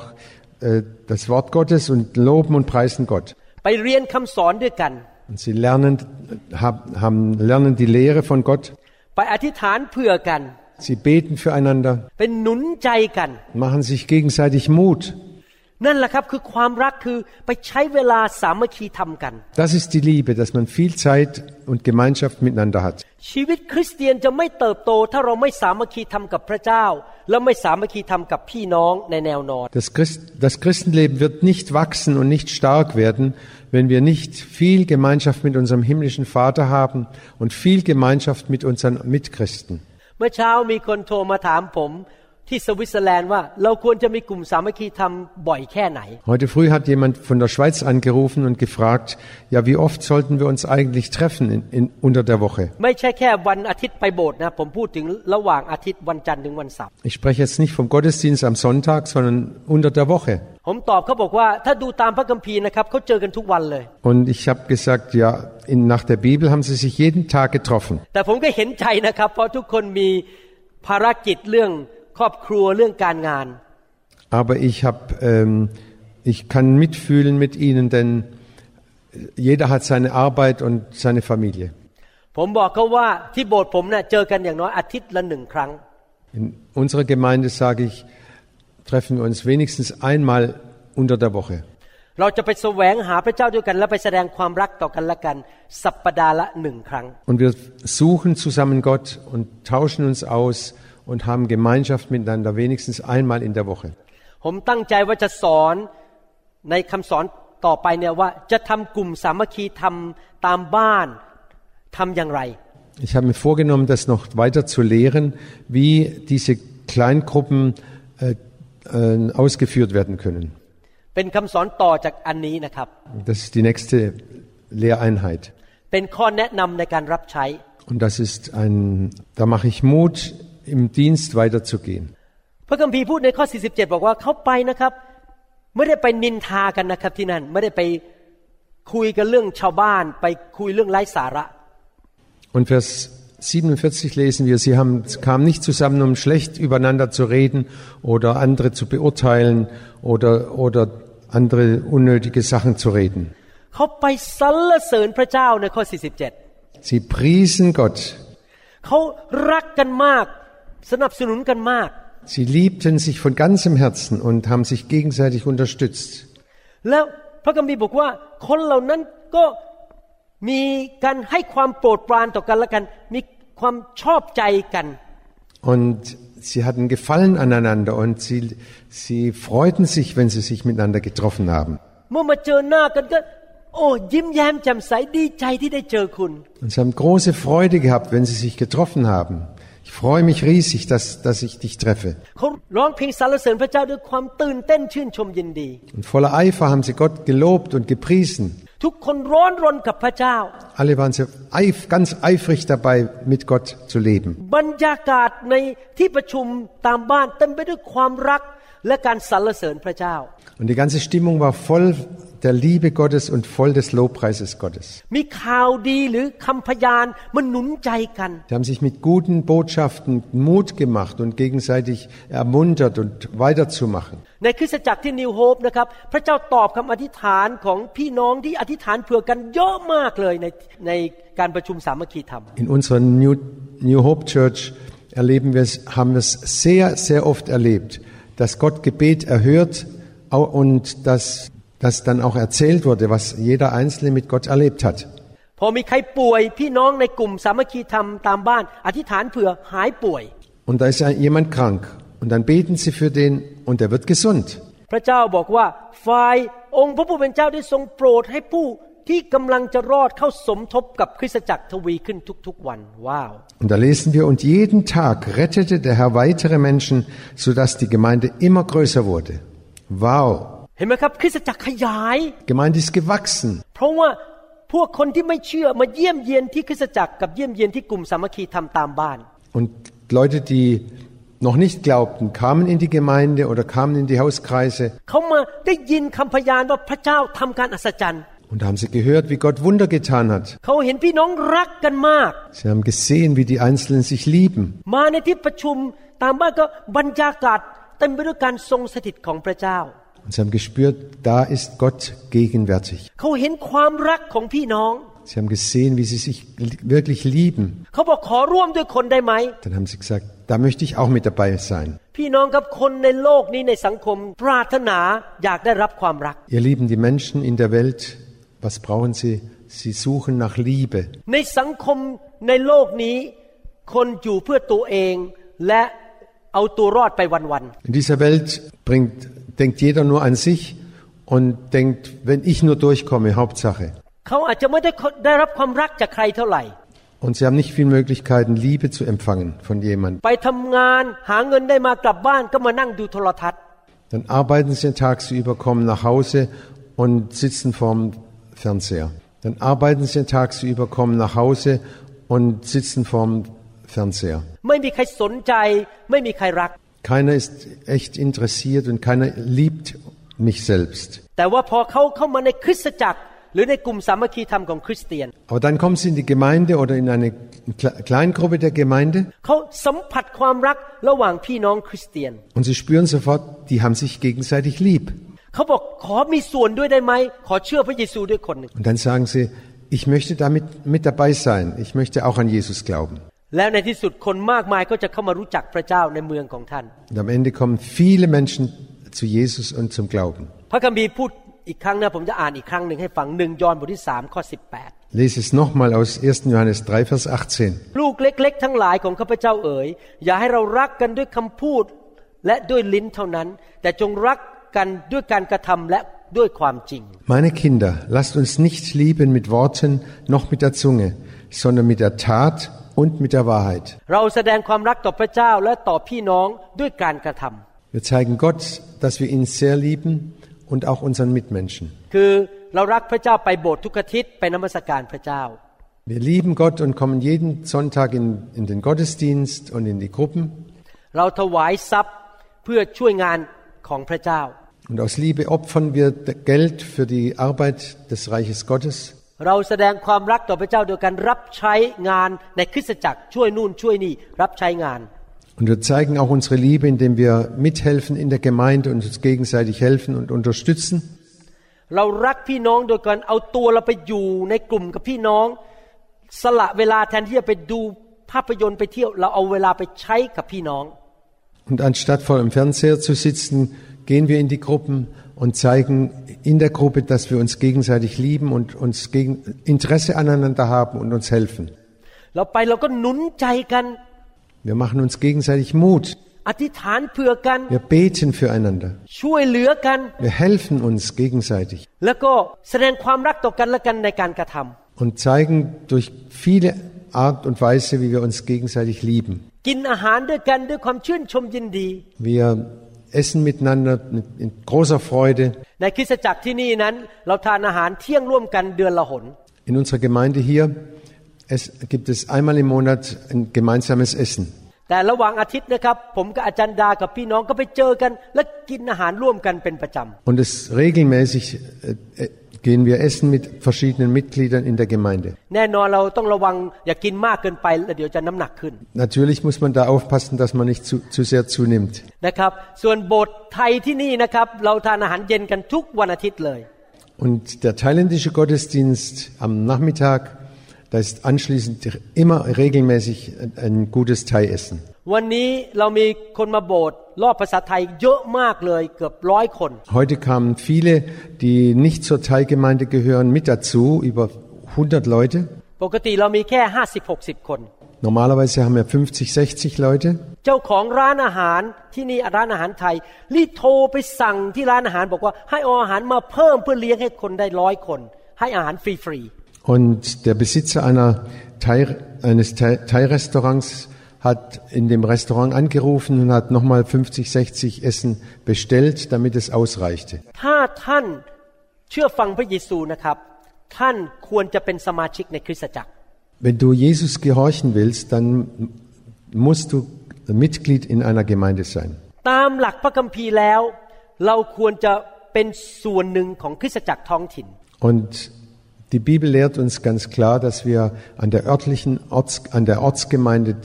äh, das Wort Gottes und loben und preisen Gott. ไปเรียนคำสอนด้วยกัน Und sie lernen, hab, haben, lernen die Lehre von Gott, ไ ไปอธิษฐานเผื่อกัน Sie beten füreinander, เป็นหนุนใจกัน machen sich gegenseitig Mut. นั่นแหละครับคือความรักคือไปใช้เวลาสามัคคีทำกัน Das ist die Liebe, dass man viel Zeit und Gemeinschaft miteinander hat. ชีวิตคริสเตียนจะไม่เติบโต ถ้าเราไม่สามัคคีทำกับพระเจ้า และไม่สามัคคีทำกับพี่น้องในแนวนอน Das, Christ, das Christenleben wird nicht wachsen und nicht stark werden, wenn wir nicht viel Gemeinschaft mit unserem himmlischen Vater haben und viel Gemeinschaft mit unseren Mitchristen. เมื่อเช้ามีคนโทรมาถามผม ที่สวิตเซอร์แลนด์ว่า เราควรจะมีกลุ่มสามัคคีทำบ่อยแค่ไหน Heute früh hat jemand von der Schweiz angerufen und gefragt, ja, wie oft sollten wir uns eigentlich treffen in, in, unter der Woche? ไม่ใช่แค่วันอาทิตย์ไปโบสถ์นะผมพูดถึงระหว่างอาทิตย์วันจันทร์ถึงวันเสาร์ Ich spreche jetzt nicht vom Gottesdienst am Sonntag, sondern unter der Woche. ผมตอบเขาบอกว่าถ้าดูตามพระคัมภีร์นะครับเขาเจอกันทุกวันเลย Und ich habe gesagt, ja, in, nach der Bibel haben sie sich jeden Tag getroffen. แต่ผมก็เห็นใจนะครับ เพราะทุกคนมีภารกิจเรื่อง ครอบครัวเรื่องการงาน Aber ich habe, ähm, ich kann mitfühlen mit ihnen, denn jeder hat seine Arbeit und seine Familie. ผมบอกเขาว่าที่โบสถ์ผมเนะ่ยเจอกันอย่างน้อยอาทิตย์ละหนึ่งครั้ง In unserer Gemeinde sage ich, treffen wir uns wenigstens einmal unter der Woche. เราจะไปแสวงหาพระเจ้าด้วยกัน และไปแสดงความรักต่อกันและกัน สัปปดาห์ละหนึ่งครั้ง Und wir suchen zusammen Gott und tauschen uns aus und haben Gemeinschaft miteinander wenigstens einmal in der Woche. ผมตั้งใจว่าจะสอนในคำสอนต่อไปเนี่ยว่าจะทำกลุ่มสามัคคีทำตามบ้านทำอย่างไร Ich habe mir vorgenommen, das noch weiter zu lehren, wie diese Kleingruppen äh, äh, ausgeführt werden können. เป็นคำสอนต่อจากอันนี้นะครับ Das ist die nächste Lehreinheit. เป็นข้อแนะนำในการรับใช้ Und das ist ein, da mache ich Mut, im Dienst weiterzugehen. พระคัมภีร์พูดในข้อ 47 บอกว่าเขาไปนะครับ ไม่ได้ไปนินทากันนะครับที่นั่น ไม่ได้ไปคุยกันเรื่องชาวบ้าน ไปคุยเรื่องไร้สาระ Und Vers 47 lesen wir, sie haben, kamen nicht zusammen, um schlecht übereinander zu reden oder andere zu beurteilen oder, oder andere unnötige Sachen zu reden. เขาไปสรรเสริญพระเจ้าในข้อ 47 Sie priesen Gott. เขารักกันมาก สนับสนุนกันมาก Sie liebten sich von ganzem Herzen und haben sich gegenseitig unterstützt. แล้วพระคัมภีร์บอกว่าคนเหล่านั้นก็มีการให้ความโปรดปรานต่อกันและกัน มีความชอบใจกัน Und sie hatten Gefallen aneinander und sie, sie freuten sich, wenn sie sich miteinander getroffen haben. เมื่อมาเจอหน้ากันก็ โอ้ยิ้มแย้มแจ่มใสดีใจที่ได้เจอคุณ Und sie haben große Freude gehabt, wenn sie sich getroffen haben. Ich freue mich riesig, dass, dass ich dich treffe. เขาร้องเพลงสรรเสริญพระเจ้าด้วยความตื่นเต้นชื่นชมยินดี Und voller Eifer haben sie Gott gelobt und gepriesen. ทุกคนร้อนรนกับพระเจ้า Alle waren sehr eif, ganz eifrig dabei, mit Gott zu leben. บรรยากาศในที่ประชุมตามบ้านเต็มไปด้วยความรัก และการสรรเสริญพระเจ้า Und die ganze Stimmung war voll der Liebe Gottes und voll des Lobpreises Gottes. มีข่าวดีหรือคำพยานมันหนุนใจกัน Sie haben sich mit guten Botschaften Mut gemacht und gegenseitig ermuntert und weiterzumachen. ในคริสตจักรที่นิวโฮปนะครับพระเจ้าตอบคำอธิษฐานของพี่น้องที่อธิษฐานเผื่อกันเยอะมากเลยในในการประชุมสามัคคีธรรม In unserer New, New Hope Church erleben wir es, haben wir es sehr, sehr oft erlebt, dass Gott Gebet erhört au- und dass, dass dann auch erzählt wurde, was jeder Einzelne mit Gott erlebt hat. พอมีใครป่วยพี่น้องในกลุ่มสามัคคีธรรมตามบ้าน อธิษฐานเผื่อหายป่วย Und da ist ja jemand krank. Und dann beten sie für den und er wird gesund. พระเจ้าบอกว่าฝ่ายองค์พระผู้เป็นเจ้าได้ทรงโปรดให้ผู้ ที่กำลังจะรอดเข้าสมทบกับคริสตจักรทวีขึ้นทุกๆวันว้าว Und da lesen wir, und jeden Tag rettete der Herr weitere Menschen, sodass die Gemeinde immer größer wurde. Wow. เห็นไหมครับ คริสตจักรขยาย Gemeinde ist gewachsen. เพราะว่าพวกคนที่ไม่เชื่อมาเยี่ยมเยียนที่คริสตจักรกับเยี่ยมเยียนที่กลุ่มสามัคคีทำตามบ้าน Und Leute, die noch nicht glaubten, kamen in die Gemeinde oder kamen in die Hauskreise Und da haben sie gehört, wie Gott Wunder getan hat. Sie haben gesehen, wie die Einzelnen sich lieben. Und sie haben gespürt, da ist Gott gegenwärtig. Sie haben gesehen, wie sie sich wirklich lieben. Dann haben sie gesagt, da möchte ich auch mit dabei sein. Ihr Lieben, die Menschen in der Welt was brauchen sie? Sie suchen nach Liebe. ในสังคมในโลกนี้ คนอยู่เพื่อตัวเอง และเอาตัวรอดไปวัน In dieser Welt bringt, denkt jeder nur an sich und denkt, wenn ich nur durchkomme, Hauptsache. ๆเขาอาจจะไม่ได้ได้รับความรักจากใครเท่าไหร่ Und sie haben nicht viele Möglichkeiten, Liebe zu empfangen von jemandem. ไปทำงานหาเงินได้มากลับบ้านก็มานั่งดูโทรทัศน์ Dann arbeiten sie tagsüber, kommen nach Hause und sitzen vorm Fernseher. Dann arbeiten sie tagsüber, kommen nach Hause und sitzen vorm Fernseher. Keiner ist echt interessiert und keiner liebt mich selbst. Aber dann kommen sie in die Gemeinde oder in eine Kleingruppe der Gemeinde. Und sie spüren sofort, die haben sich gegenseitig lieb. เขาบอกขอมีส่วนด้วยได้ไหมขอเชื่อพระเยซูด้วยคนหนึ่ง Und dann sagen sie, ich möchte damit mit dabei sein. Ich möchte auch an Jesus glauben. แล้วในที่สุดคนมากมายก็จะเข้ามารู้จักพระเจ้าในเมืองของท่าน Und am Ende kommen viele Menschen zu Jesus und zum Glauben. พระคัมภีร์พูดอีกครั้งนะผมจะอ่านอีกครั้งหนึ่งให้ฟังหนึ่งยอห์นบทที่สามข้อสิบแปด Lese es nochmal aus 1. Johannes 3, Vers 18. ลูกเล็กๆทั้งหลายของข้าพเจ้าเอ๋ยอย่าให้เรารักกันด้วยคำพูดและด้วยลิ้นเท่านั้น แต่จงรัก กันด้วยการกระทำและด้วยความจริง Meine Kinder, lasst uns nicht lieben mit Worten noch mit der Zunge, sondern mit der Tat und mit der Wahrheit. เราแสดงความรักต่อพระเจ้าและต่อพี่น้องด้วยการกระทำ Wir zeigen Gott, dass wir ihn sehr lieben und auch unseren Mitmenschen. คือเรารักพระเจ้าไปโบสถ์ทุกอาทิตย์ไปนมัสการพระเจ้า Wir lieben Gott und kommen jeden Sonntag in, in den Gottesdienst und in die Gruppen. เราถวายทรัพย์เพื่อช่วยงาน ของพระเจ้า Und aus Liebe opfern wir Geld für die Arbeit des Reiches Gottes. เราแสดงความรักต่อพระเจ้าโดยการรับใช้งานในคริสตจักรช่วยนู่นช่วยนี่รับใช้งาน Und wir zeigen auch unsere Liebe, indem wir mithelfen in der Gemeinde und uns gegenseitig helfen und unterstützen. เรารักพี่น้องโดยการเอาตัวเราไปอยู่ในกลุ่มกับพี่น้อง สละเวลาแทนที่จะไปดูภาพยนตร์ไปเที่ยว เราเอาเวลาไปใช้กับพี่น้อง Und anstatt vor dem Fernseher zu sitzen, gehen wir in die Gruppen und zeigen in der Gruppe, dass wir uns gegenseitig lieben und uns gegen Interesse aneinander haben und uns helfen. Wir machen uns gegenseitig Mut. Wir beten füreinander. Wir helfen uns gegenseitig. Und zeigen durch viele Art und Weise, wie wir uns gegenseitig lieben. กินอาหารด้วยกันด้วยความชื่นชมยินดี Wir essen miteinander mit, in großer Freude. ในคริสตจักรที่นี่นั้น เราทานอาหารเที่ยงร่วมกันเดือนละหน In unserer Gemeinde hier es gibt es einmal im Monat ein gemeinsames Essen. แต่ระหว่างอาทิตย์นะครับ ผมกับอาจารย์ดากับพี่น้องก็ไปเจอกัน และกินอาหารร่วมกันเป็นประจ Und es regelmäßig äh, äh, gehen wir essen mit verschiedenen Mitgliedern in der Gemeinde. Natürlich muss man da aufpassen, dass man nicht zu, zu sehr zunimmt. Und der thailändische Gottesdienst am Nachmittag da ist anschließend immer regelmäßig ein gutes Thai-Essen. วันนี้เรามีคนมาโบสถ์รอบภาษาไทยเยอะมากเลยเกือบร้อยคน Heute kamen viele, die nicht zur Thai-Gemeinde gehören, mit dazu, über 100 Leute. ปกติเรามีแค่ห้าสิบหกสิบคน Normalerweise haben wir 50, 60 Leute. เจ้าของร้านอาหารที่นี่ร้านอาหารไทย รีบโทรไปสั่งที่ร้านอาหารบอกว่าให้เอาอาหารมาเพิ่มเพื่อเลี้ยงให้คนได้ร้อยคน ให้อาหารฟรี Und der Besitzer einer Thai, eines Thai- Thai-Restaurants hat in dem Restaurant angerufen und hat nochmal 50, 60 Essen bestellt, damit es ausreichte. ๆ ถ้าท่านเชื่อฟังพระเยซูนะครับ ท่านควรจะเป็นสมาชิกในคริสตจักร Wenn du Jesus gehorchen willst, dann musst du Mitglied in einer Gemeinde sein. ตามหลักพระคัมภีร์แล้ว เราควรจะเป็นส่วนหนึ่งของคริสตจักรท้องถิ่น Und die Bibel lehrt uns ganz klar, dass wir an der örtlichen Orts, an der Ortsgemeinde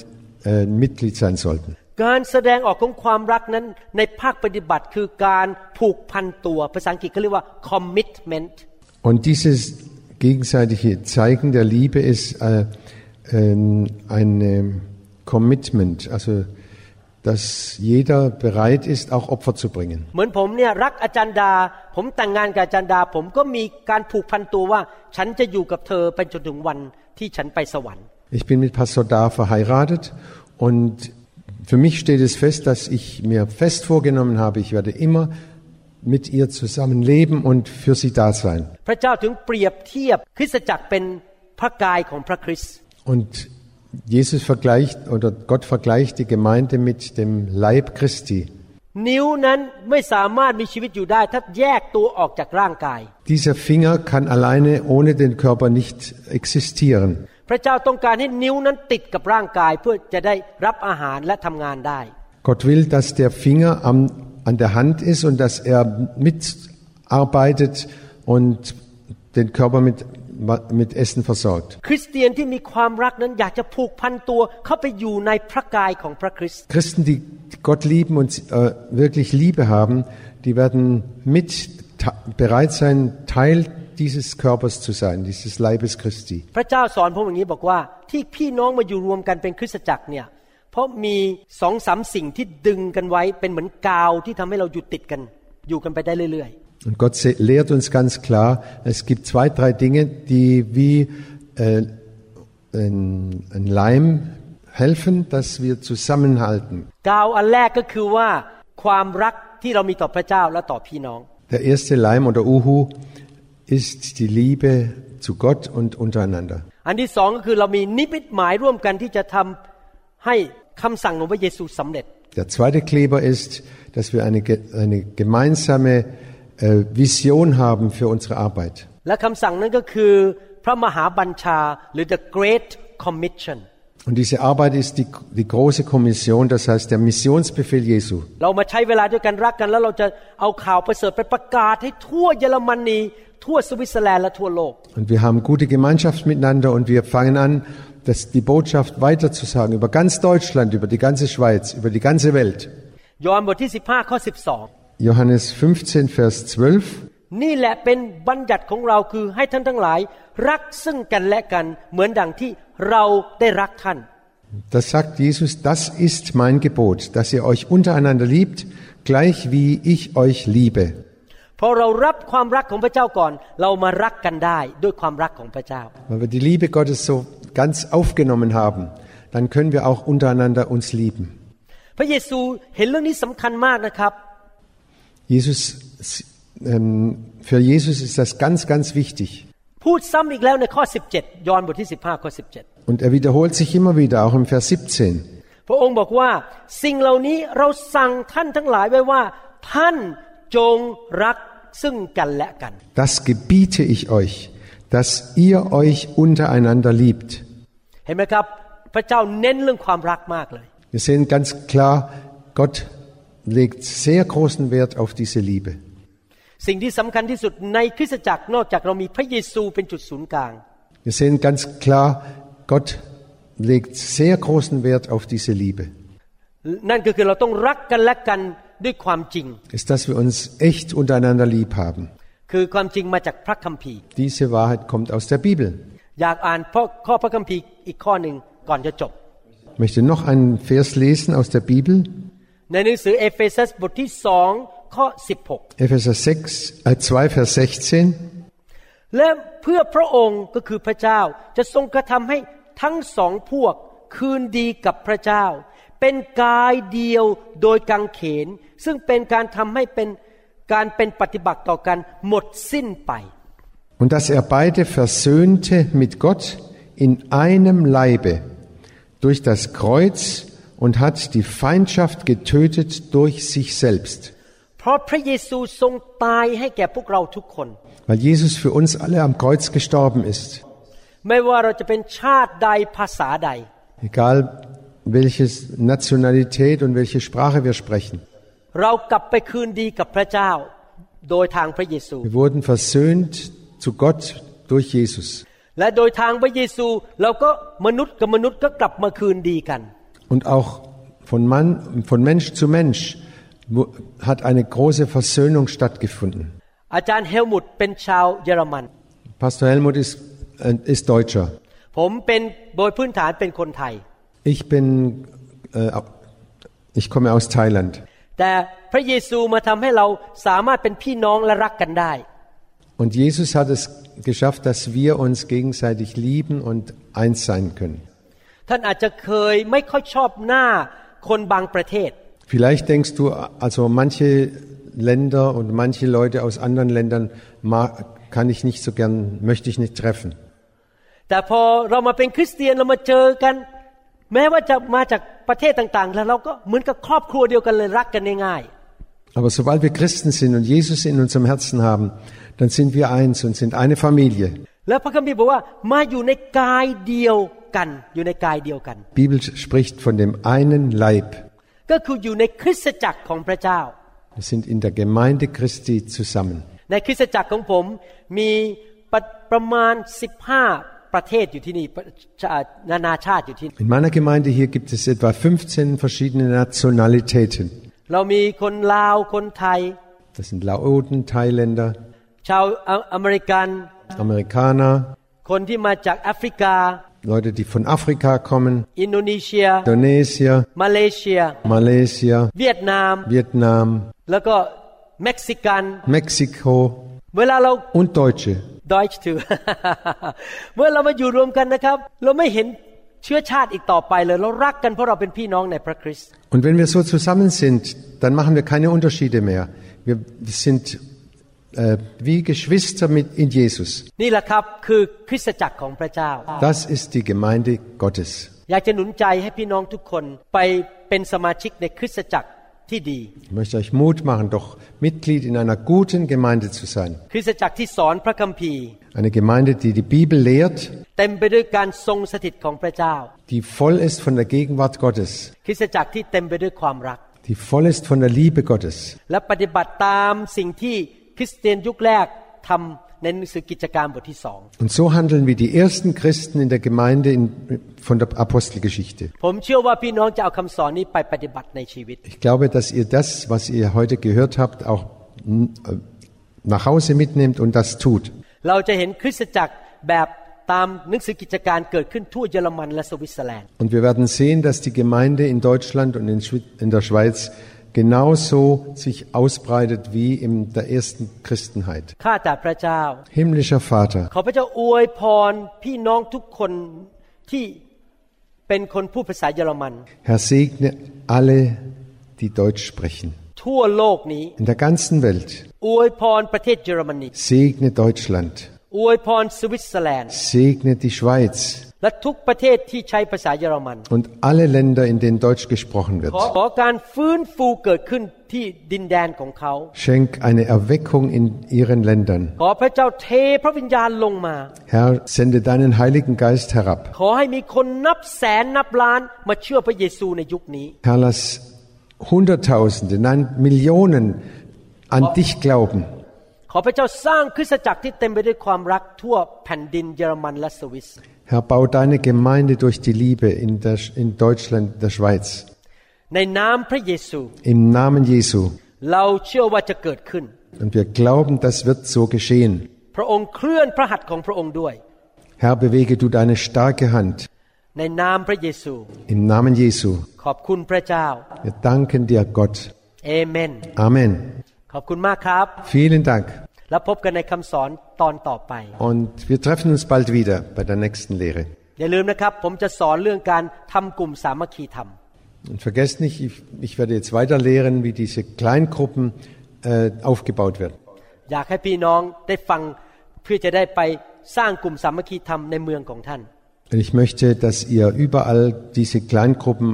äh, Mitglied sein sollten. การแสดงออกของความรักนั้นในภาคปฏิบัติคือการผูกพันตัว ภาษาอังกฤษเขาเรียกว่า commitment Und dieses gegenseitige Zeigen der Liebe ist äh, ähm, ein ähm, Commitment, also dass jeder bereit ist, auch Opfer zu bringen. เหมือนผมเนี่ยรักอาจารย์ดา ผมแต่งงานกับอาจารย์ดา ผมก็มีการผูกพันตัวว่า ฉันจะอยู่กับเธอไปจนถึงวันที่ฉันไปสวรรค์ Ich bin mit Pastor Da verheiratet und für mich steht es fest, dass ich mir fest vorgenommen habe, ich werde immer mit ihr zusammen leben und für sie da sein. พระเจ้าถึงเปรียบเทียบคริสตจักรเป็นพระกายของพระคริสต์ Und Jesus vergleicht oder Gott vergleicht die Gemeinde mit dem Leib Christi. Dieser Finger kann alleine ohne den Körper nicht existieren. Gott will, dass der Finger am, an der Hand ist und dass er mitarbeitet und den Körper mit mit Essen versorgt. คริสเตียนที่มีความรักนั้นอยากจะผูกพันตัวเข้าไปอยู่ในพระกายของพระคริสต์ Christen, die Gott lieben und äh, wirklich Liebe haben, die werden mit ta- bereit sein, Teil dieses Körpers zu sein, dieses Leibes Christi. พระเจ้าสอนผมอย่างนี้บอกว่าที่พี่น้องมาอยู่รวมกันเป็นคริสตจักรเนี่ยเพราะมีสองสามสิ่งที่ดึงกันไว้เป็นเหมือนกาวที่ทำให้เราอยู่ติดกันอยู่กันไปได้เรื่อย Und Gott se- lehrt uns ganz klar, es gibt zwei, drei Dinge, die wie äh, ein, ein Leim helfen, dass wir zusammenhalten. ๆ กาวอันแรกก็คือว่าความรักที่เรามีต่อพระเจ้าและต่อพี่น้อง Der erste Leim oder Uhu ist die Liebe zu Gott und untereinander. อันที่สองก็คือเรามีนิมิตหมายร่วมกันที่จะทำให้คำสั่งของพระเยซูสำเร็จ Der zweite Kleber ist, dass wir eine, ge- eine gemeinsame äh, Vision haben für unsere Arbeit. และคำสั่งนั้นก็คือพระมหาบัญชาหรือ the Great Commission Und diese Arbeit ist die, die große Kommission, das heißt der Missionsbefehl Jesu. เรามาใช้เวลาด้วยกันรักกัน แล้วเราจะเอาข่าวประเสริฐไปประกาศให้ทั่วเยอรมนีทั่วสวิตเซอร์แลนด์และทั่วโลก Und wir haben gute Gemeinschaft miteinander und wir fangen an, das, die Botschaft weiterzusagen über ganz Deutschland, über die ganze Schweiz, über die ganze Welt. ยอห์นบทที่ 15 ข้อ Johannes 15, Vers 12. 12 นี่แหละเป็นบัญญัติของเราคือให้ท่านทั้งหลาย รักซึ่งกันและกันเหมือนดังที่เราได้รักท่าน Das sagt Jesus, das ist mein Gebot, dass ihr euch untereinander liebt, gleich wie ich euch liebe. พอเรารับความรักของพระเจ้าก่อน เรามารักกันได้ด้วยความรักของพระเจ้า Weil wir die Liebe Gottes so ganz aufgenommen haben, dann können wir auch untereinander uns lieben. พระเยซูเห็นเรื่องนี้สำคัญมากนะครับ Jesus, ähm, für Jesus ist das ganz, ganz wichtig. พูดซ้ำอีกแล้วในข้อ 17 ยอห์นบทที่ 15 ข้อ 17 Und er wiederholt sich immer wieder, auch im Vers 17. พระองค์บอกว่า สิ่งเหล่านี้เราสั่งท่านทั้งหลายไว้ว่า ท่านจงรักซึ่งกันและกัน Das gebiete ich euch, dass ihr euch untereinander liebt. เห็นไหมครับ พระเจ้าเน้นเรื่องความรักมากเลย Wir sehen ganz klar, Gott legt sehr großen Wert auf diese Liebe. สิ่งที่สำคัญที่สุดในคริสตจักรนอกจากเรามีพระเยซูเป็นจุดศูนย์กลาง Wir sehen ganz klar, Gott legt sehr großen Wert auf diese Liebe. นั่นก็คือเราต้องรักกันและกันด้วยความจริง Ist, dass wir uns echt untereinander lieb haben. คือความจริงมาจากพระคัมภีร์ Diese Wahrheit kommt aus der Bibel. อยากอ่านข้อข้อพระคัมภีร์อีกข้อหนึ่งก่อนจะจบ Ich möchte noch einen Vers lesen aus der Bibel. ในหนังสือเอเฟซัสบทที่สองข้อ Epheser 6, äh 2, Vers 16. 16และเพื่อพระองค์ก็คือพระเจ้าจะทรงกระทำให้ทั้งสองพวกคืนดีกับพระเจ้า เป็นกายเดียวโดยกังเขน ซึ่งเป็นการทำให้เป็นการเป็นปฏิบัติต่อกันหมดสิ้นไป Und dass er beide versöhnte mit Gott in einem Leibe durch das Kreuz und hat die Feindschaft getötet durch sich selbst. เพราะพระเยซูทรงตายให้แก่พวกเราทุกคน Weil Jesus für uns alle am Kreuz gestorben ist. ไม่ว่าเราจะเป็นชาติใดภาษาใด Egal welche Nationalität und welche Sprache wir sprechen. เรากลับไปคืนดีกับพระเจ้า โดยทางพระเยซู Wir wurden versöhnt zu Gott durch Jesus. และโดยทางพระเยซูเราก็มนุษย์กับมนุษย์ก็กลับมาคืนดีกัน und auch von, Mann, von Mensch zu Mensch hat eine große Versöhnung stattgefunden. Pastor Helmut ist, äh, ist Deutscher. Ich bin äh, ich komme aus Thailand. Und Jesus hat es geschafft, dass wir uns gegenseitig lieben und eins sein können. ท่านอาจจะเคยไม่ค่อยชอบหน้าคนบางประเทศ Vielleicht denkst du, also manche Länder und manche Leute aus anderen Ländern ma- kann ich nicht so gern, möchte ich nicht treffen. แต่พอเรามาเป็นคริสเตียนเรามาเจอกัน แม้ว่าจะมาจากประเทศต่างๆ แล้วเราก็เหมือนกับครอบครัวเดียวกันเลยรักกันง่าย Aber sobald wir Christen sind und Jesus in unserem Herzen haben, dann sind wir eins und sind eine Familie. ๆแล้วพระคัมภีร์บอกว่ามาอยู่ในกายเดียว กัน อยู่ในกายเดียวกัน Die Bibel spricht von dem einen Leib. ก็คืออยู่ในคริสตจักรของพระเจ้า Wir sind in der Gemeinde Christi zusammen. ในคริสตจักรของผมมีประประมาณ 15 ประเทศอยู่ที่นี่ประชานานาชาติอยู่ที่นี่ In meiner Gemeinde hier gibt es etwa 15 verschiedene Nationalitäten. เรามีคนลาวคนไทย Das sind Laoten, Thailänder, ชาวออเมริกัน Amerikaner, คนที่มาจากแอฟริกา Leute, die von Afrika kommen, อินโดนีเซีย Indonesien, มาเลเซีย Malaysia, เวียดนาม Vietnam, แล้วก็เม็กซิกัน Mexiko เวลาเรา und Deutsche. ดอยถือ เมื่อเรามาอยู่รวมกันนะครับ เราไม่เห็นเชื้อชาติอีกต่อไปเลย เรารักกันเพราะเราเป็นพี่น้องในพระคริสต์ Und wenn wir so zusammen sind, dann machen wir keine Unterschiede mehr. Wir sind äh, wie Geschwister mit in Jesus. นี่แหละครับคือคริสตจักรของพระเจ้า Das ist die Gemeinde Gottes. อยากจะหนุนใจให้พี่น้องทุกคนไปเป็นสมาชิกในคริสตจักรที่ดี Ich möchte euch Mut machen, doch Mitglied in einer guten Gemeinde zu sein. คริสตจักรที่สอนพระคัมภีร์ Eine Gemeinde, die die Bibel lehrt, เต็มไปด้วยการทรงสถิตของพระเจ้า die voll ist von der Gegenwart Gottes, คริสตจักรที่เต็มไปด้วยความรัก die voll ist von der Liebe Gottes. และปฏิบัติตามสิ่งที่คริสเตียนยุคแรกทำในหนังสือกิจการบทที่สอง Und so handeln wie die ersten Christen in der Gemeinde in, von der Apostelgeschichte. ผมเชื่อว่าพี่น้องจะเอาคำสอนนี้ไปปฏิบัติในชีวิต Ich glaube, dass ihr das, was ihr heute gehört habt, auch mm, äh, nach Hause mitnehmt und das tut. เราจะเห็นคริสตจักรแบบตามหนังสือกิจการเกิดขึ้นทั่วเยอรมันและสวิตเซอร์แลนด์ Und wir werden sehen, dass die Gemeinde in Deutschland und in, Schwi- in der Schweiz genauso sich ausbreitet wie in der ersten Christenheit. Himmlischer Vater, Herr segne alle, die Deutsch sprechen. In der ganzen Welt. Segne Deutschland. Segne die Schweiz. และทุกประเทศที่ใช้ภาษาเยอรมัน und alle Länder, in denen Deutsch gesprochen ขอ wird. ขอการฟื้นฟูเกิดขึ้นที่ดินแดนของเขา Schenk eine Erweckung in ihren Ländern. ขอพระเจ้าเทพระวิญญาณลงมา Herr, sende deinen Heiligen Geist herab. ขอให้มีคนนับแสนนับล้านมาเชื่อพระเยซูในยุคนี้ Herr, lass Hunderttausende, nein, Millionen an dich glauben. ขอพระเจ้าสร้างคริสตจักรที่เต็มไปด้วยความรักทั่วแผ่นดินเยอรมันและสวิส Herr, bau deine Gemeinde durch die Liebe in, der, in Deutschland, der Schweiz. ในนามพระเยซู Im Namen Jesu. เราเชื่อว่าจะเกิดขึ้น Und wir glauben, das wird so geschehen. พระองค์เคลื่อนพระหัตถ์ของพระองค์ด้วย Herr, bewege du deine starke Hand. ในนามพระเยซู Im Namen Jesu. ขอบคุณพระเจ้า Wir danken dir, Gott. เอเมน Amen. ขอบคุณมากครับ Vielen Dank. แล้วพบกันในคำสอนตอนต่อไป Und wir treffen uns bald wieder bei der nächsten Lehre. อย่าลืมนะครับ ผมจะสอนเรื่องการทำกลุ่มสามัคคีธรรม Und vergesst nicht, ich, ich werde jetzt weiter lehren, wie diese Kleingruppen äh, aufgebaut werden. อยากให้พี่น้องได้ฟังเพื่อจะได้ไปสร้างกลุ่มสามัคคีธรรมในเมืองของท่าน Und ich möchte, dass ihr überall diese Kleingruppen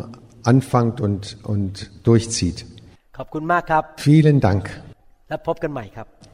anfangt und, und durchzieht. ขอบคุณมากครับ Vielen Dank. และพบกันใหม่ครับ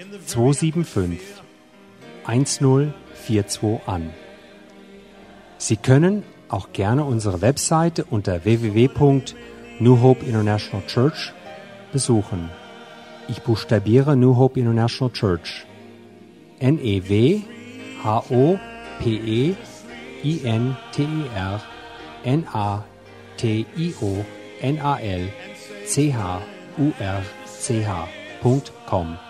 275 1042 an. Sie können auch gerne unsere Webseite unter www.New International Church besuchen. Ich buchstabiere New Hope International Church. N-E-W-H-O-P-E-I-N-T-E-R N-A-T-I-O-N-A-L-C-H-U-R-C-H.com.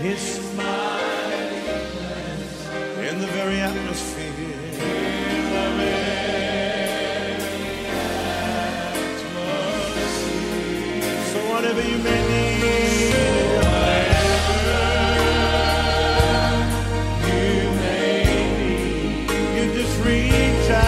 His mighty in the very atmosphere. So whatever you may need, you may need, you just reach out.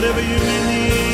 Whatever you need,